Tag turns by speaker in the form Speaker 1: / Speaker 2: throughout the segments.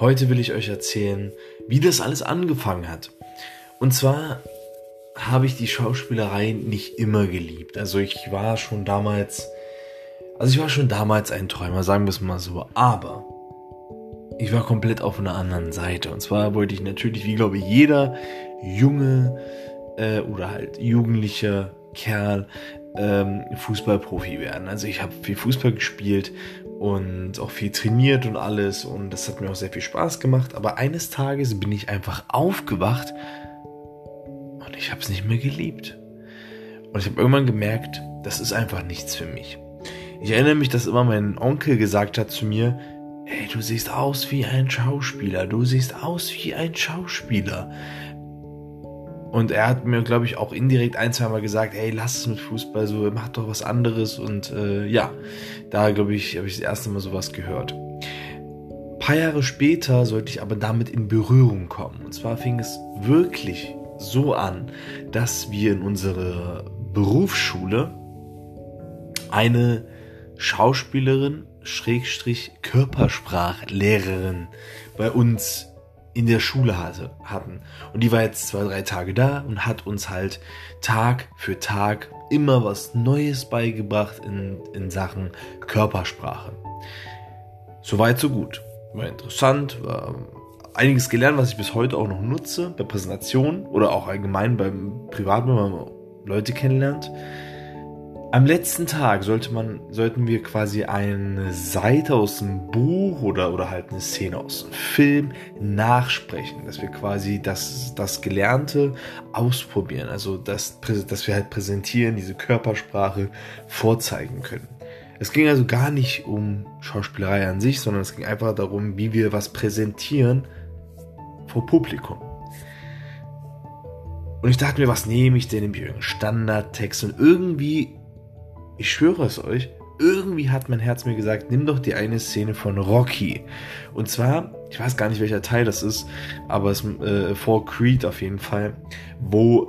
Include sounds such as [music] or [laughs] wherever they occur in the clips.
Speaker 1: Heute will ich euch erzählen, wie das alles angefangen hat. Und zwar habe ich die Schauspielerei nicht immer geliebt. Also ich war schon damals, also ich war schon damals ein Träumer, sagen wir es mal so. Aber ich war komplett auf einer anderen Seite. Und zwar wollte ich natürlich, wie glaube ich, jeder junge äh, oder halt jugendlicher Kerl ähm, Fußballprofi werden. Also ich habe viel Fußball gespielt und auch viel trainiert und alles und das hat mir auch sehr viel Spaß gemacht. Aber eines Tages bin ich einfach aufgewacht und ich habe es nicht mehr geliebt. Und ich habe irgendwann gemerkt, das ist einfach nichts für mich. Ich erinnere mich, dass immer mein Onkel gesagt hat zu mir, hey, du siehst aus wie ein Schauspieler, du siehst aus wie ein Schauspieler. Und er hat mir, glaube ich, auch indirekt ein, zwei Mal gesagt, hey, lass es mit Fußball, so, mach doch was anderes. Und äh, ja, da, glaube ich, habe ich das erste Mal sowas gehört. Ein paar Jahre später sollte ich aber damit in Berührung kommen. Und zwar fing es wirklich so an, dass wir in unserer Berufsschule eine Schauspielerin, Schrägstrich Körpersprachlehrerin bei uns in der Schule hatte, hatten. Und die war jetzt zwei, drei Tage da und hat uns halt Tag für Tag immer was Neues beigebracht in, in Sachen Körpersprache. Soweit, so gut. War interessant, war einiges gelernt, was ich bis heute auch noch nutze, bei Präsentationen oder auch allgemein beim Privat, wenn man Leute kennenlernt. Am letzten Tag sollte man, sollten wir quasi eine Seite aus dem Buch oder, oder halt eine Szene aus dem Film nachsprechen, dass wir quasi das, das Gelernte ausprobieren, also das, dass wir halt präsentieren, diese Körpersprache vorzeigen können. Es ging also gar nicht um Schauspielerei an sich, sondern es ging einfach darum, wie wir was präsentieren vor Publikum. Und ich dachte mir, was nehme ich denn? Ich irgendeinen Standardtext und irgendwie ich schwöre es euch, irgendwie hat mein Herz mir gesagt, nimm doch die eine Szene von Rocky. Und zwar, ich weiß gar nicht welcher Teil das ist, aber es äh, vor Creed auf jeden Fall, wo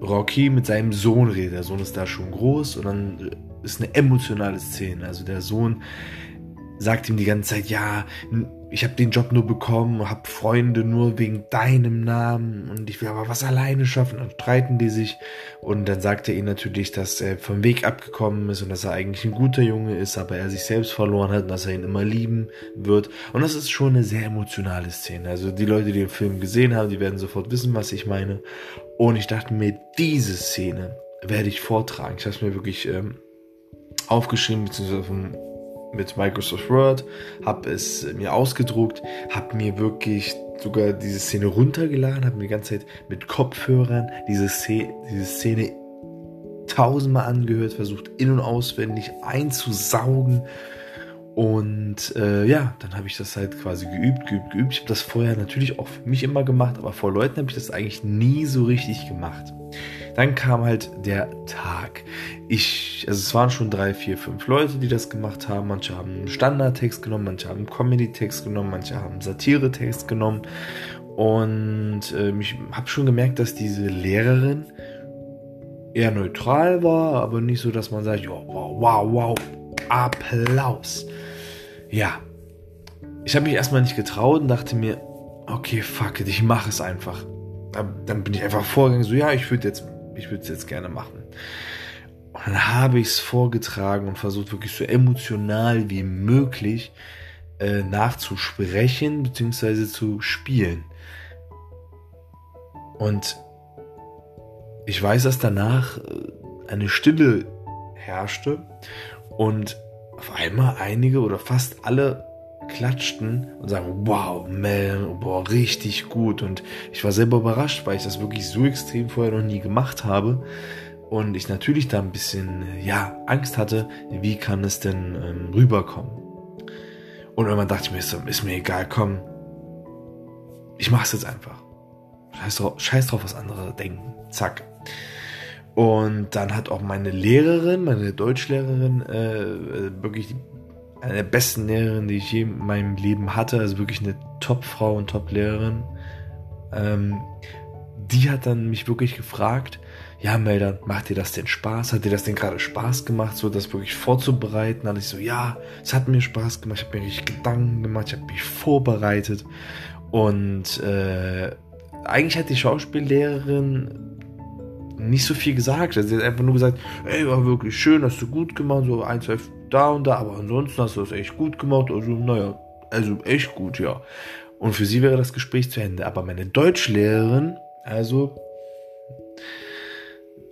Speaker 1: Rocky mit seinem Sohn redet. Der Sohn ist da schon groß und dann ist eine emotionale Szene. Also der Sohn sagt ihm die ganze Zeit, ja, ich habe den Job nur bekommen, habe Freunde nur wegen deinem Namen und ich will aber was alleine schaffen. Dann streiten die sich und dann sagt er ihnen natürlich, dass er vom Weg abgekommen ist und dass er eigentlich ein guter Junge ist, aber er sich selbst verloren hat und dass er ihn immer lieben wird. Und das ist schon eine sehr emotionale Szene. Also die Leute, die den Film gesehen haben, die werden sofort wissen, was ich meine. Und ich dachte mir, diese Szene werde ich vortragen. Ich habe es mir wirklich ähm, aufgeschrieben, beziehungsweise vom mit Microsoft Word, habe es mir ausgedruckt, habe mir wirklich sogar diese Szene runtergeladen, habe mir die ganze Zeit mit Kopfhörern diese Szene, diese Szene tausendmal angehört, versucht in und auswendig einzusaugen. Und äh, ja, dann habe ich das halt quasi geübt, geübt, geübt. Ich habe das vorher natürlich auch für mich immer gemacht, aber vor Leuten habe ich das eigentlich nie so richtig gemacht. Dann kam halt der Tag. Ich, also es waren schon drei, vier, fünf Leute, die das gemacht haben. Manche haben Standardtext genommen, manche haben Comedy-Text genommen, manche haben Satire-Text genommen. Und äh, ich habe schon gemerkt, dass diese Lehrerin eher neutral war, aber nicht so, dass man sagt, wow, wow, wow, Applaus. Ja, ich habe mich erstmal nicht getraut und dachte mir, okay, fuck it, ich mache es einfach. Dann bin ich einfach vorgegangen, so, ja, ich würde jetzt ich würde es jetzt gerne machen. Und dann habe ich es vorgetragen und versucht wirklich so emotional wie möglich äh, nachzusprechen bzw. zu spielen. Und ich weiß, dass danach äh, eine Stille herrschte und auf einmal einige oder fast alle klatschen und sagen, wow, man, boah, richtig gut. Und ich war selber überrascht, weil ich das wirklich so extrem vorher noch nie gemacht habe. Und ich natürlich da ein bisschen, ja, Angst hatte, wie kann es denn ähm, rüberkommen. Und irgendwann dachte ich mir, ist, ist mir egal, komm, ich mach's jetzt einfach. Scheiß drauf, scheiß drauf, was andere denken. Zack. Und dann hat auch meine Lehrerin, meine Deutschlehrerin, äh, wirklich die eine der besten Lehrerinnen, die ich je in meinem Leben hatte, also wirklich eine Top-Frau und Top-Lehrerin. Ähm, die hat dann mich wirklich gefragt, ja, Melder, macht dir das denn Spaß? Hat dir das denn gerade Spaß gemacht, so das wirklich vorzubereiten? Dann ich so, ja, es hat mir Spaß gemacht, ich habe mir richtig Gedanken gemacht, ich habe mich vorbereitet. Und äh, eigentlich hat die Schauspiellehrerin nicht so viel gesagt. Also sie hat einfach nur gesagt, ey, war wirklich schön, hast du gut gemacht, so ein, zwei da und da, aber ansonsten hast du das echt gut gemacht. Also, naja, also echt gut, ja. Und für sie wäre das Gespräch zu Ende. Aber meine Deutschlehrerin, also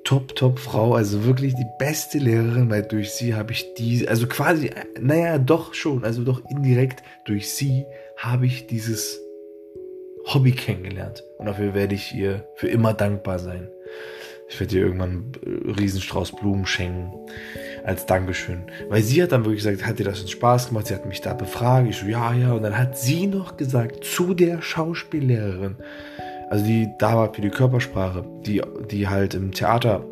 Speaker 1: top, top Frau, also wirklich die beste Lehrerin, weil durch sie habe ich die, also quasi, naja, doch schon, also doch indirekt durch sie habe ich dieses Hobby kennengelernt. Und dafür werde ich ihr für immer dankbar sein. Ich werde ihr irgendwann einen Riesenstrauß Blumen schenken als Dankeschön. Weil sie hat dann wirklich gesagt, hat dir das uns Spaß gemacht? Sie hat mich da befragt. Ich so, ja, ja. Und dann hat sie noch gesagt zu der Schauspiellehrerin, also die da war für die Körpersprache, die, die halt im Theater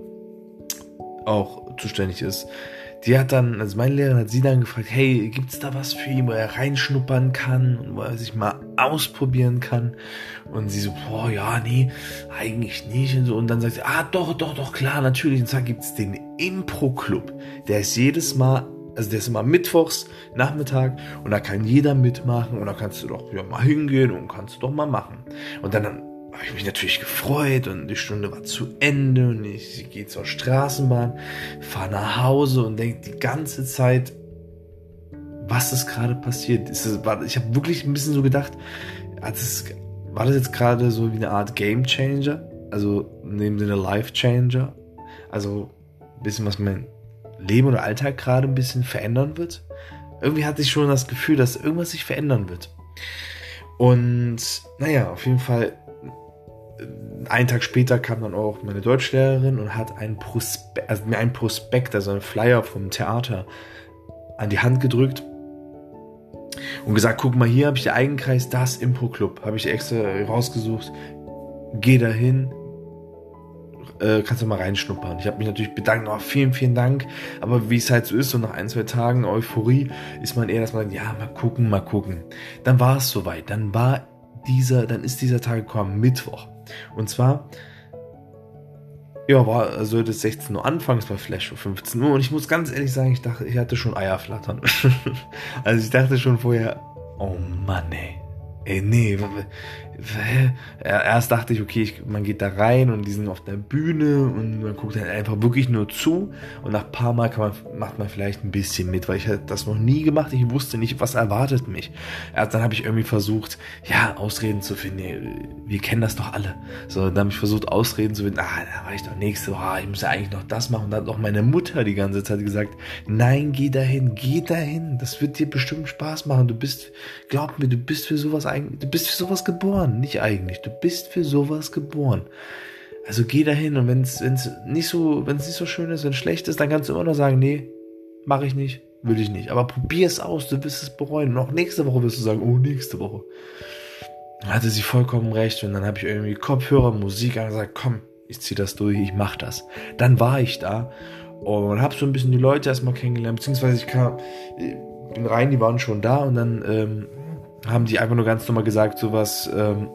Speaker 1: auch zuständig ist, die hat dann, also meine Lehrerin hat sie dann gefragt, hey, gibt's da was für ihn, wo er reinschnuppern kann und wo er sich mal ausprobieren kann? Und sie so, boah, ja, nee, eigentlich nicht und so. Und dann sagt sie, ah, doch, doch, doch, klar, natürlich. Und zwar gibt's den Impro-Club. Der ist jedes Mal also der ist immer mittwochs, Nachmittag und da kann jeder mitmachen und da kannst du doch ja, mal hingehen und kannst du doch mal machen. Und dann habe ich mich natürlich gefreut und die Stunde war zu Ende und ich gehe zur Straßenbahn, fahre nach Hause und denke die ganze Zeit, was ist gerade passiert? Ist das, war, ich habe wirklich ein bisschen so gedacht, das, war das jetzt gerade so wie eine Art Game Changer? Also in dem Life Changer? Also ein bisschen, was mein Leben oder Alltag gerade ein bisschen verändern wird? Irgendwie hatte ich schon das Gefühl, dass irgendwas sich verändern wird. Und naja, auf jeden Fall einen Tag später kam dann auch meine Deutschlehrerin und hat einen Prospekt, also mir einen Prospekt, also einen Flyer vom Theater an die Hand gedrückt und gesagt, guck mal, hier habe ich den Eigenkreis, das Impro Club, habe ich extra rausgesucht. Geh dahin, äh, kannst du mal reinschnuppern. Ich habe mich natürlich bedankt, oh, vielen, vielen Dank. Aber wie es halt so ist, so nach ein, zwei Tagen Euphorie, ist man eher, dass man, ja, mal gucken, mal gucken. Dann war es soweit. Dann war dieser, dann ist dieser Tag gekommen, Mittwoch. Und zwar, ja, war, sollte es 16 Uhr es war vielleicht schon 15 Uhr. Und ich muss ganz ehrlich sagen, ich dachte, ich hatte schon Eierflattern. [laughs] also ich dachte schon vorher, oh Mann, ey. Ey, nee, erst dachte ich, okay, ich, man geht da rein und die sind auf der Bühne und man guckt halt einfach wirklich nur zu. Und nach ein paar Mal man, macht man vielleicht ein bisschen mit, weil ich halt das noch nie gemacht, ich wusste nicht, was erwartet mich. Erst dann habe ich irgendwie versucht, ja, Ausreden zu finden, wir kennen das doch alle. So, dann habe ich versucht, Ausreden zu finden, ah, da war ich doch nächste ah, ich muss ja eigentlich noch das machen. Und dann hat auch meine Mutter die ganze Zeit gesagt, nein, geh dahin, geh dahin, das wird dir bestimmt Spaß machen, du bist, glaub mir, du bist für sowas du bist für sowas geboren geboren, nicht eigentlich. Du bist für sowas geboren. Also geh dahin und wenn es nicht so, wenn es nicht so schön ist, wenn es schlecht ist, dann kannst du immer noch sagen, nee, mache ich nicht, will ich nicht. Aber probier es aus, du wirst es bereuen. Und auch nächste Woche wirst du sagen, oh, nächste Woche. Dann hatte sie vollkommen recht und dann habe ich irgendwie Kopfhörer, Musik angesagt, komm, ich zieh das durch, ich mach das. Dann war ich da und habe so ein bisschen die Leute erstmal kennengelernt, beziehungsweise ich kam, bin rein, die waren schon da und dann ähm, haben die einfach nur ganz normal gesagt, sowas, ähm,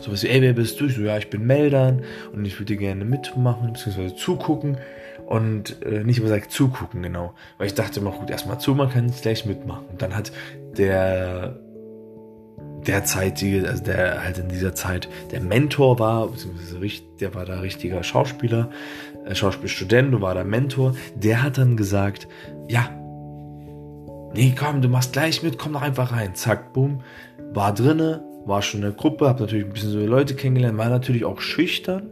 Speaker 1: sowas wie, ey, wer bist du? Ich so, ja, ich bin Meldern und ich würde gerne mitmachen, beziehungsweise zugucken. Und äh, nicht immer gesagt zugucken, genau. Weil ich dachte, man guckt erstmal zu, man kann nicht gleich mitmachen. Und dann hat der derzeitige, also der halt in dieser Zeit der Mentor war, beziehungsweise der war da richtiger Schauspieler, äh, Schauspielstudent und war der Mentor, der hat dann gesagt, ja, nee, komm, du machst gleich mit, komm doch einfach rein. Zack, bumm, war drinne, war schon in der Gruppe, hab natürlich ein bisschen so Leute kennengelernt, war natürlich auch schüchtern,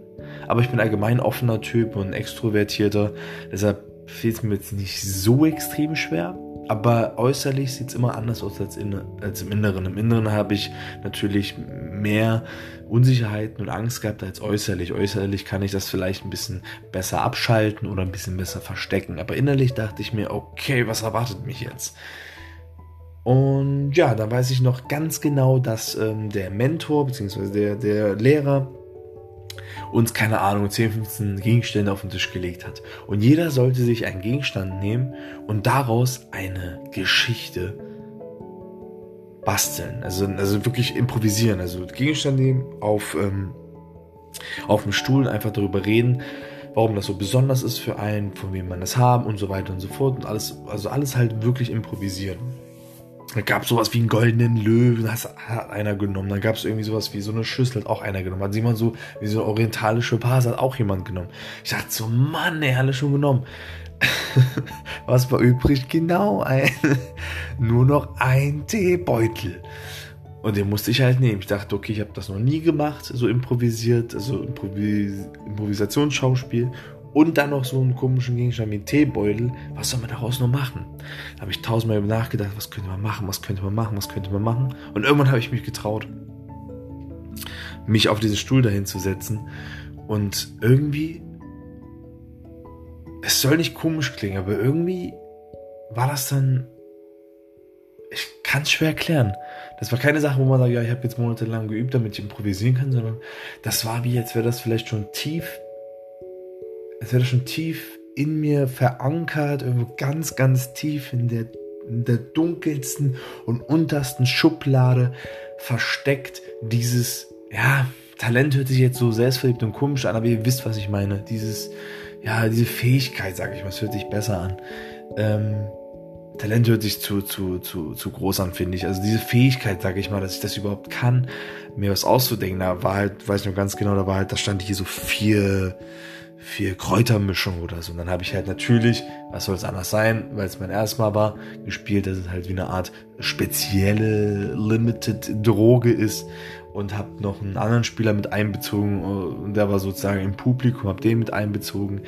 Speaker 1: aber ich bin allgemein offener Typ und extrovertierter, deshalb fehlt es mir jetzt nicht so extrem schwer. Aber äußerlich sieht es immer anders aus als, in, als im Inneren. Im Inneren habe ich natürlich mehr Unsicherheiten und Angst gehabt als äußerlich. Äußerlich kann ich das vielleicht ein bisschen besser abschalten oder ein bisschen besser verstecken. Aber innerlich dachte ich mir, okay, was erwartet mich jetzt? Und ja, da weiß ich noch ganz genau, dass ähm, der Mentor bzw. Der, der Lehrer uns, keine Ahnung, 10, 15 Gegenstände auf den Tisch gelegt hat. Und jeder sollte sich einen Gegenstand nehmen und daraus eine Geschichte basteln. Also, also wirklich improvisieren. Also Gegenstand nehmen, auf, ähm, auf dem Stuhl einfach darüber reden, warum das so besonders ist für einen, von wem man das haben und so weiter und so fort. Und alles, also alles halt wirklich improvisieren. Da gab es sowas wie einen goldenen Löwen, das hat einer genommen. Dann gab es irgendwie sowas wie so eine Schüssel, hat auch einer genommen. Hat jemand so, wie so eine orientalische Vase, hat auch jemand genommen. Ich dachte so, Mann, ey, alle schon genommen. [laughs] Was war übrig? Genau, ein, [laughs] nur noch ein Teebeutel. Und den musste ich halt nehmen. Ich dachte, okay, ich habe das noch nie gemacht, so improvisiert, also Improvis Improvisationsschauspiel und dann noch so einen komischen Gegenstand wie einen Teebeutel. Was soll man daraus noch machen? Da habe ich tausendmal nachgedacht, was könnte man machen, was könnte man machen, was könnte man machen. Und irgendwann habe ich mich getraut, mich auf diesen Stuhl dahin zu setzen. Und irgendwie, es soll nicht komisch klingen, aber irgendwie war das dann, ich kann es schwer erklären. Das war keine Sache, wo man sagt, ja, ich habe jetzt monatelang geübt, damit ich improvisieren kann, sondern das war wie, als wäre das vielleicht schon tief, als wäre schon tief in mir verankert, irgendwo ganz, ganz tief in der, in der dunkelsten und untersten Schublade versteckt. Dieses, ja, Talent hört sich jetzt so selbstverliebt und komisch an, aber ihr wisst, was ich meine. Dieses, ja, diese Fähigkeit, sage ich mal, es hört sich besser an. Ähm, Talent hört sich zu, zu, zu, zu groß an, finde ich. Also diese Fähigkeit, sage ich mal, dass ich das überhaupt kann, mir was auszudenken. Da war halt, weiß ich noch ganz genau, da war halt, da stand hier so vier, vier Kräutermischungen oder so. Und dann habe ich halt natürlich, was soll es anders sein, weil es mein erstes Mal war, gespielt, dass es halt wie eine Art spezielle Limited Droge ist. Und habe noch einen anderen Spieler mit einbezogen und der war sozusagen im Publikum, habe den mit einbezogen.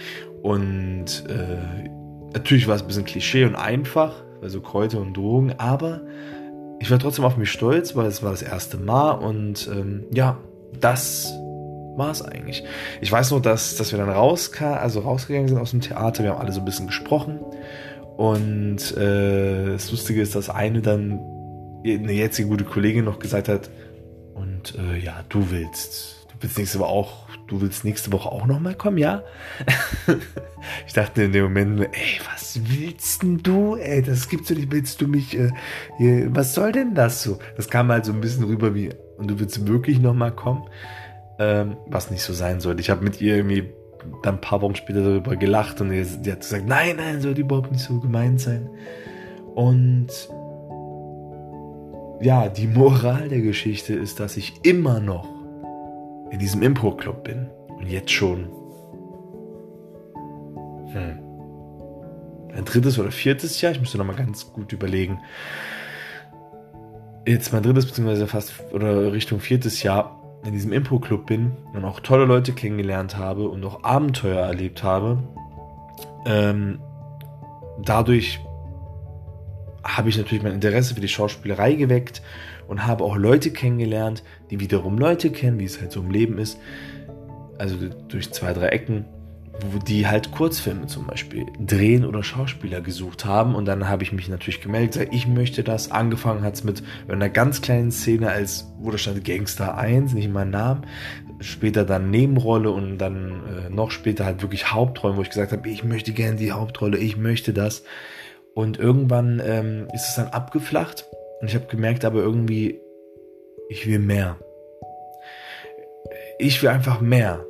Speaker 1: Und äh, Natürlich war es ein bisschen Klischee und einfach, also Kräuter und Drogen, aber ich war trotzdem auf mich stolz, weil es war das erste Mal. Und ähm, ja, das war es eigentlich. Ich weiß nur, dass, dass wir dann rauska also rausgegangen sind aus dem Theater, wir haben alle so ein bisschen gesprochen und äh, das Lustige ist, dass eine dann, eine jetzige gute Kollegin noch gesagt hat, und äh, ja, du willst, du willst nächste Woche auch du willst nächste Woche auch nochmal kommen, ja? [laughs] ich dachte in dem Moment, ey, was willst denn du, ey, das gibt's doch nicht, willst du mich, äh, was soll denn das so? Das kam halt so ein bisschen rüber wie, und du willst wirklich nochmal kommen? Ähm, was nicht so sein sollte. Ich habe mit ihr irgendwie dann ein paar Wochen später darüber gelacht und die hat gesagt, nein, nein, sollte überhaupt nicht so gemeint sein. Und ja, die Moral der Geschichte ist, dass ich immer noch in diesem Impro-Club bin. Und jetzt schon. Hm, ein drittes oder viertes Jahr, ich müsste noch mal ganz gut überlegen, jetzt mein drittes beziehungsweise fast oder Richtung viertes Jahr in diesem Impro-Club bin und auch tolle Leute kennengelernt habe und auch Abenteuer erlebt habe. Ähm, dadurch habe ich natürlich mein Interesse für die Schauspielerei geweckt und habe auch Leute kennengelernt, die wiederum Leute kennen, wie es halt so im Leben ist. Also durch zwei, drei Ecken, wo die halt Kurzfilme zum Beispiel drehen oder Schauspieler gesucht haben. Und dann habe ich mich natürlich gemeldet, gesagt, ich möchte das. Angefangen hat es mit einer ganz kleinen Szene, als wo da stand Gangster 1, nicht mein Name. Später dann Nebenrolle und dann äh, noch später halt wirklich Hauptrollen, wo ich gesagt habe, ich möchte gerne die Hauptrolle, ich möchte das. Und irgendwann ähm, ist es dann abgeflacht und ich habe gemerkt, aber irgendwie, ich will mehr. Ich will einfach mehr.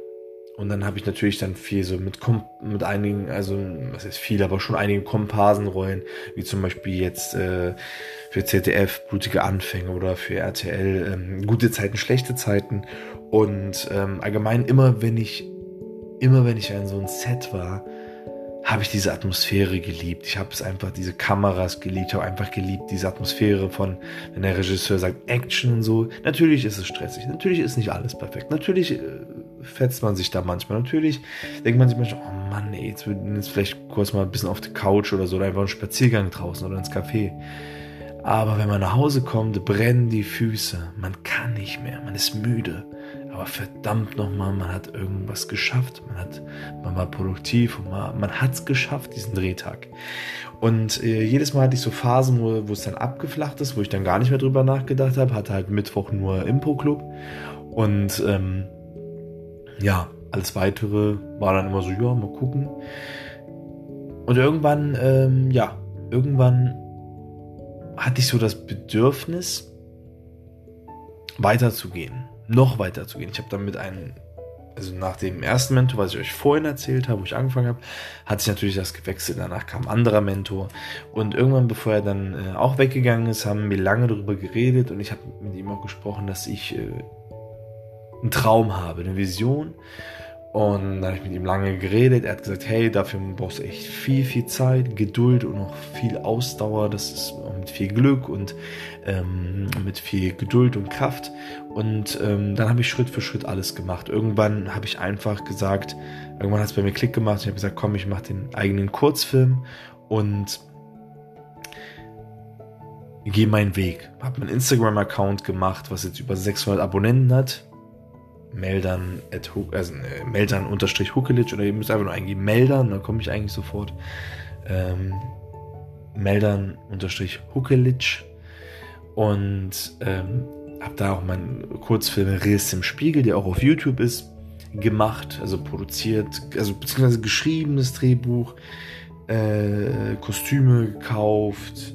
Speaker 1: Und dann habe ich natürlich dann viel so mit, mit einigen, also was ist viel, aber schon einige Komparsenrollen, wie zum Beispiel jetzt äh, für ZDF Blutige Anfänge oder für RTL ähm, Gute Zeiten, schlechte Zeiten. Und ähm, allgemein immer, wenn ich, immer wenn ich an so ein Set war, habe ich diese Atmosphäre geliebt. Ich habe es einfach, diese Kameras geliebt. Ich habe einfach geliebt, diese Atmosphäre von, wenn der Regisseur sagt Action und so. Natürlich ist es stressig. Natürlich ist nicht alles perfekt. Natürlich äh, fetzt man sich da manchmal. Natürlich denkt man sich manchmal, oh Mann, ey, jetzt würden jetzt vielleicht kurz mal ein bisschen auf die Couch oder so oder einfach einen Spaziergang draußen oder ins Café. Aber wenn man nach Hause kommt, brennen die Füße. Man kann nicht mehr. Man ist müde. Aber verdammt nochmal, man hat irgendwas geschafft. Man, hat, man war produktiv und man, man hat es geschafft, diesen Drehtag. Und äh, jedes Mal hatte ich so Phasen, wo, wo es dann abgeflacht ist, wo ich dann gar nicht mehr drüber nachgedacht habe. Hatte halt Mittwoch nur Impro-Club. Und ähm, ja, alles weitere war dann immer so, ja, mal gucken. Und irgendwann, ähm, ja, irgendwann hatte ich so das Bedürfnis, weiterzugehen noch weiter zu gehen. Ich habe dann mit einem also nach dem ersten Mentor, was ich euch vorhin erzählt habe, wo ich angefangen habe, hat sich natürlich das gewechselt. Danach kam ein anderer Mentor. Und irgendwann, bevor er dann äh, auch weggegangen ist, haben wir lange darüber geredet und ich habe mit ihm auch gesprochen, dass ich äh, einen Traum habe, eine Vision und dann habe ich mit ihm lange geredet. Er hat gesagt, hey, dafür brauchst du echt viel, viel Zeit, Geduld und auch viel Ausdauer. Das ist mit viel Glück und ähm, mit viel Geduld und Kraft. Und ähm, dann habe ich Schritt für Schritt alles gemacht. Irgendwann habe ich einfach gesagt, irgendwann hat es bei mir Klick gemacht. Ich habe gesagt, komm, ich mache den eigenen Kurzfilm und gehe meinen Weg. Habe meinen Instagram-Account gemacht, was jetzt über 600 Abonnenten hat. Meldern, at, also, äh, Meldern oder ihr müsst einfach nur eingeben Meldern, dann komme ich eigentlich sofort. Ähm, Meldern unterstrich und ähm, habe da auch meinen Kurzfilm Riss im Spiegel, der auch auf YouTube ist, gemacht, also produziert, also beziehungsweise geschriebenes Drehbuch, äh, Kostüme gekauft,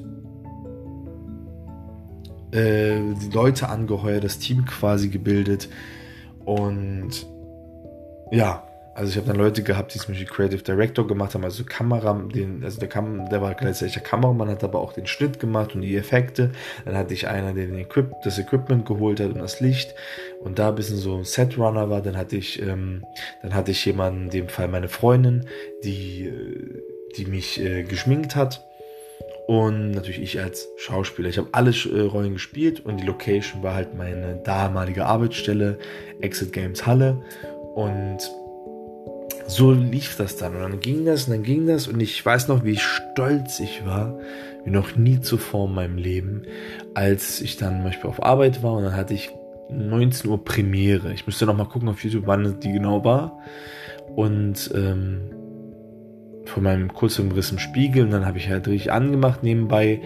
Speaker 1: äh, die Leute angeheuert, das Team quasi gebildet und ja, also ich habe dann Leute gehabt, die zum Beispiel Creative Director gemacht haben, also Kamera, den, also der, Kam der war gleichzeitig der Kameramann, hat aber auch den Schnitt gemacht und die Effekte. Dann hatte ich einer, der Equip das Equipment geholt hat und das Licht und da ein bisschen so ein Setrunner war. Dann hatte ich, ähm, dann hatte ich jemanden, in dem Fall meine Freundin, die, äh, die mich äh, geschminkt hat und natürlich ich als Schauspieler. Ich habe alle äh, Rollen gespielt und die Location war halt meine damalige Arbeitsstelle, Exit Games Halle. Und so lief das dann. Und dann ging das und dann ging das. Und ich weiß noch, wie stolz ich war, wie noch nie zuvor in meinem Leben, als ich dann zum Beispiel auf Arbeit war und dann hatte ich 19 Uhr Premiere. Ich müsste noch mal gucken auf YouTube, wann die genau war. Und ähm, von meinem Kurzumriss im Spiegel und dann habe ich halt richtig angemacht nebenbei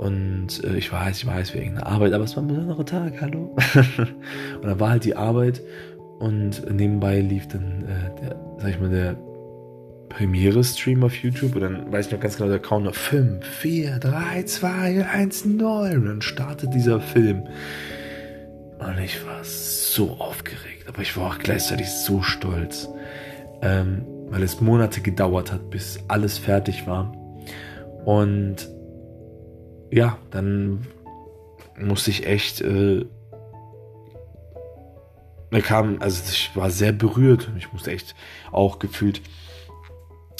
Speaker 1: und äh, ich weiß, ich weiß wegen der Arbeit, aber es war ein besonderer Tag, hallo. [laughs] und dann war halt die Arbeit und nebenbei lief dann äh, der, sag ich mal, der Premiere-Stream auf YouTube und dann weiß ich noch ganz genau, der Counter 5, 4, 3, 2, 1, 0 und dann startet dieser Film. Und ich war so aufgeregt, aber ich war auch gleichzeitig so stolz. Ähm, weil es Monate gedauert hat, bis alles fertig war. Und ja, dann musste ich echt, äh, da kam, also ich war sehr berührt und ich musste echt auch gefühlt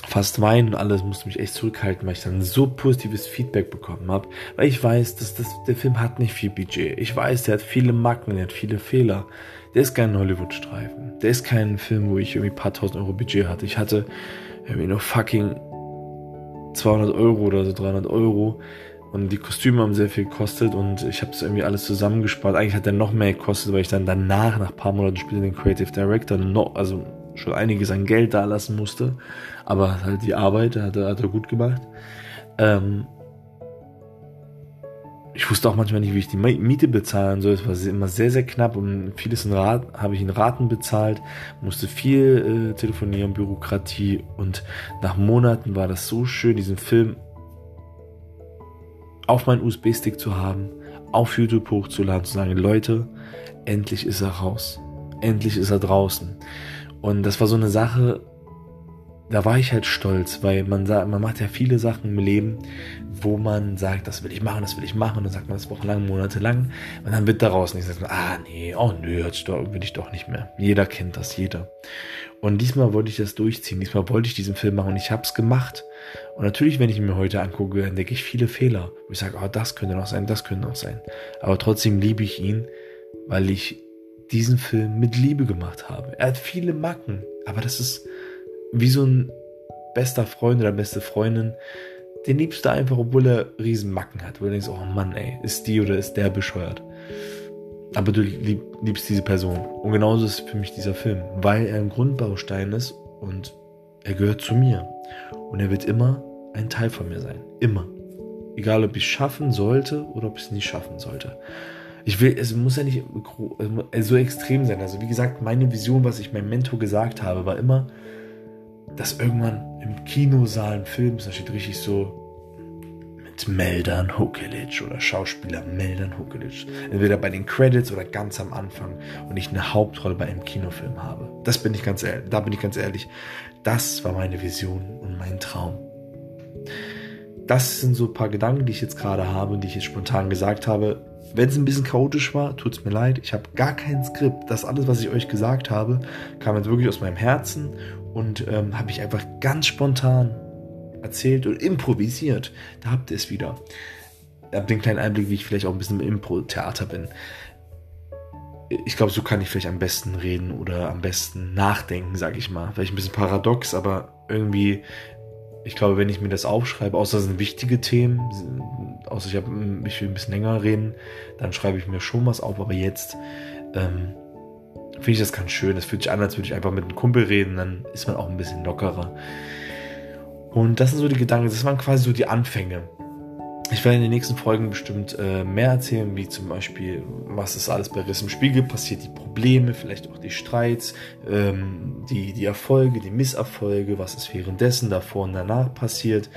Speaker 1: fast weinen und alles musste mich echt zurückhalten, weil ich dann so positives Feedback bekommen habe, weil ich weiß, dass das, der Film hat nicht viel Budget. Ich weiß, der hat viele Macken, der hat viele Fehler. Der ist kein Hollywood-Streifen. Der ist kein Film, wo ich irgendwie ein paar tausend Euro Budget hatte. Ich hatte irgendwie nur fucking 200 Euro oder so 300 Euro. Und die Kostüme haben sehr viel gekostet und ich habe es irgendwie alles zusammengespart. Eigentlich hat der noch mehr gekostet, weil ich dann danach, nach ein paar Monaten später, den Creative Director noch, also schon einiges an Geld da lassen musste. Aber halt die Arbeit hat er, hat er gut gemacht. Ähm, ich wusste auch manchmal nicht, wie ich die Miete bezahlen soll. Es war immer sehr, sehr knapp und vieles in Rat, habe ich in Raten bezahlt, musste viel äh, telefonieren, Bürokratie und nach Monaten war das so schön, diesen Film auf meinen USB-Stick zu haben, auf YouTube hochzuladen, zu sagen, Leute, endlich ist er raus. Endlich ist er draußen. Und das war so eine Sache, da war ich halt stolz, weil man sagt, man macht ja viele Sachen im Leben, wo man sagt, das will ich machen, das will ich machen, und dann sagt man das wochenlang, monatelang, und dann wird daraus nicht, sagt man, ah nee, oh nö, jetzt will ich doch nicht mehr. Jeder kennt das, jeder. Und diesmal wollte ich das durchziehen, diesmal wollte ich diesen Film machen und ich habe es gemacht. Und natürlich, wenn ich ihn mir heute angucke, entdecke ich viele Fehler, wo ich sage, oh, das könnte noch sein, das könnte noch sein. Aber trotzdem liebe ich ihn, weil ich diesen Film mit Liebe gemacht habe. Er hat viele Macken, aber das ist wie so ein bester Freund oder beste Freundin, den liebst du einfach, obwohl er riesen Macken hat. Wo du denkst, oh Mann, ey, ist die oder ist der bescheuert. Aber du lieb, liebst diese Person. Und genauso ist für mich dieser Film, weil er ein Grundbaustein ist und er gehört zu mir. Und er wird immer ein Teil von mir sein. Immer. Egal, ob ich es schaffen sollte oder ob ich es nicht schaffen sollte. Ich will, es muss ja nicht so extrem sein. Also wie gesagt, meine Vision, was ich meinem Mentor gesagt habe, war immer, dass irgendwann im Kinosaal ein Film da steht richtig so mit mit Meldan Hukelic oder Schauspieler Meldan Hukelic. Entweder bei den Credits oder ganz am Anfang und ich eine Hauptrolle bei einem Kinofilm habe. Das bin ich ganz ehrlich, da bin ich ganz ehrlich. Das war meine Vision und mein Traum. Das sind so ein paar Gedanken, die ich jetzt gerade habe und die ich jetzt spontan gesagt habe. Wenn es ein bisschen chaotisch war, tut es mir leid. Ich habe gar kein Skript. Das alles, was ich euch gesagt habe, kam jetzt wirklich aus meinem Herzen und ähm, habe ich einfach ganz spontan erzählt und improvisiert. Da habt ihr es wieder. Ihr habt den kleinen Einblick, wie ich vielleicht auch ein bisschen im Impro-Theater bin. Ich glaube, so kann ich vielleicht am besten reden oder am besten nachdenken, sage ich mal. Vielleicht ein bisschen paradox, aber irgendwie, ich glaube, wenn ich mir das aufschreibe, außer es sind wichtige Themen, außer ich, hab, ich will ein bisschen länger reden, dann schreibe ich mir schon was auf. Aber jetzt ähm, finde ich das ganz schön. Es fühlt sich an, als würde ich einfach mit einem Kumpel reden, dann ist man auch ein bisschen lockerer. Und das sind so die Gedanken, das waren quasi so die Anfänge. Ich werde in den nächsten Folgen bestimmt äh, mehr erzählen, wie zum Beispiel, was ist alles bei Riss im Spiegel passiert, die Probleme, vielleicht auch die Streits, ähm, die, die Erfolge, die Misserfolge, was ist währenddessen, davor und danach passiert,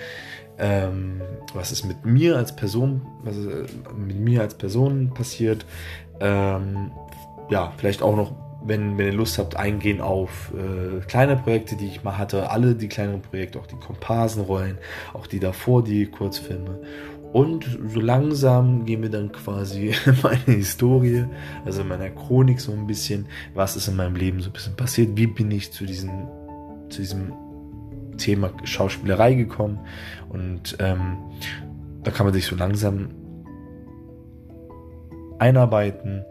Speaker 1: ähm, was ist mit mir als Person, was ist äh, mit mir als Person passiert, ähm, ja, vielleicht auch noch wenn, wenn ihr Lust habt, eingehen auf äh, kleine Projekte, die ich mal hatte. Alle die kleineren Projekte, auch die Komparsenrollen, auch die davor, die Kurzfilme. Und so langsam gehen wir dann quasi [laughs] meine Historie, also in meiner Chronik so ein bisschen, was ist in meinem Leben so ein bisschen passiert, wie bin ich zu diesem, zu diesem Thema Schauspielerei gekommen. Und ähm, da kann man sich so langsam einarbeiten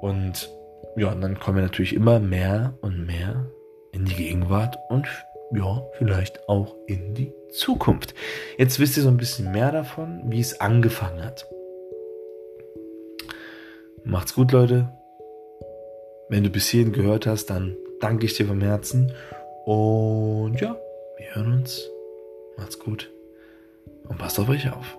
Speaker 1: und ja, und dann kommen wir natürlich immer mehr und mehr in die Gegenwart und ja, vielleicht auch in die Zukunft. Jetzt wisst ihr so ein bisschen mehr davon, wie es angefangen hat. Macht's gut, Leute. Wenn du bis hierhin gehört hast, dann danke ich dir vom Herzen. Und ja, wir hören uns. Macht's gut. Und passt auf euch auf.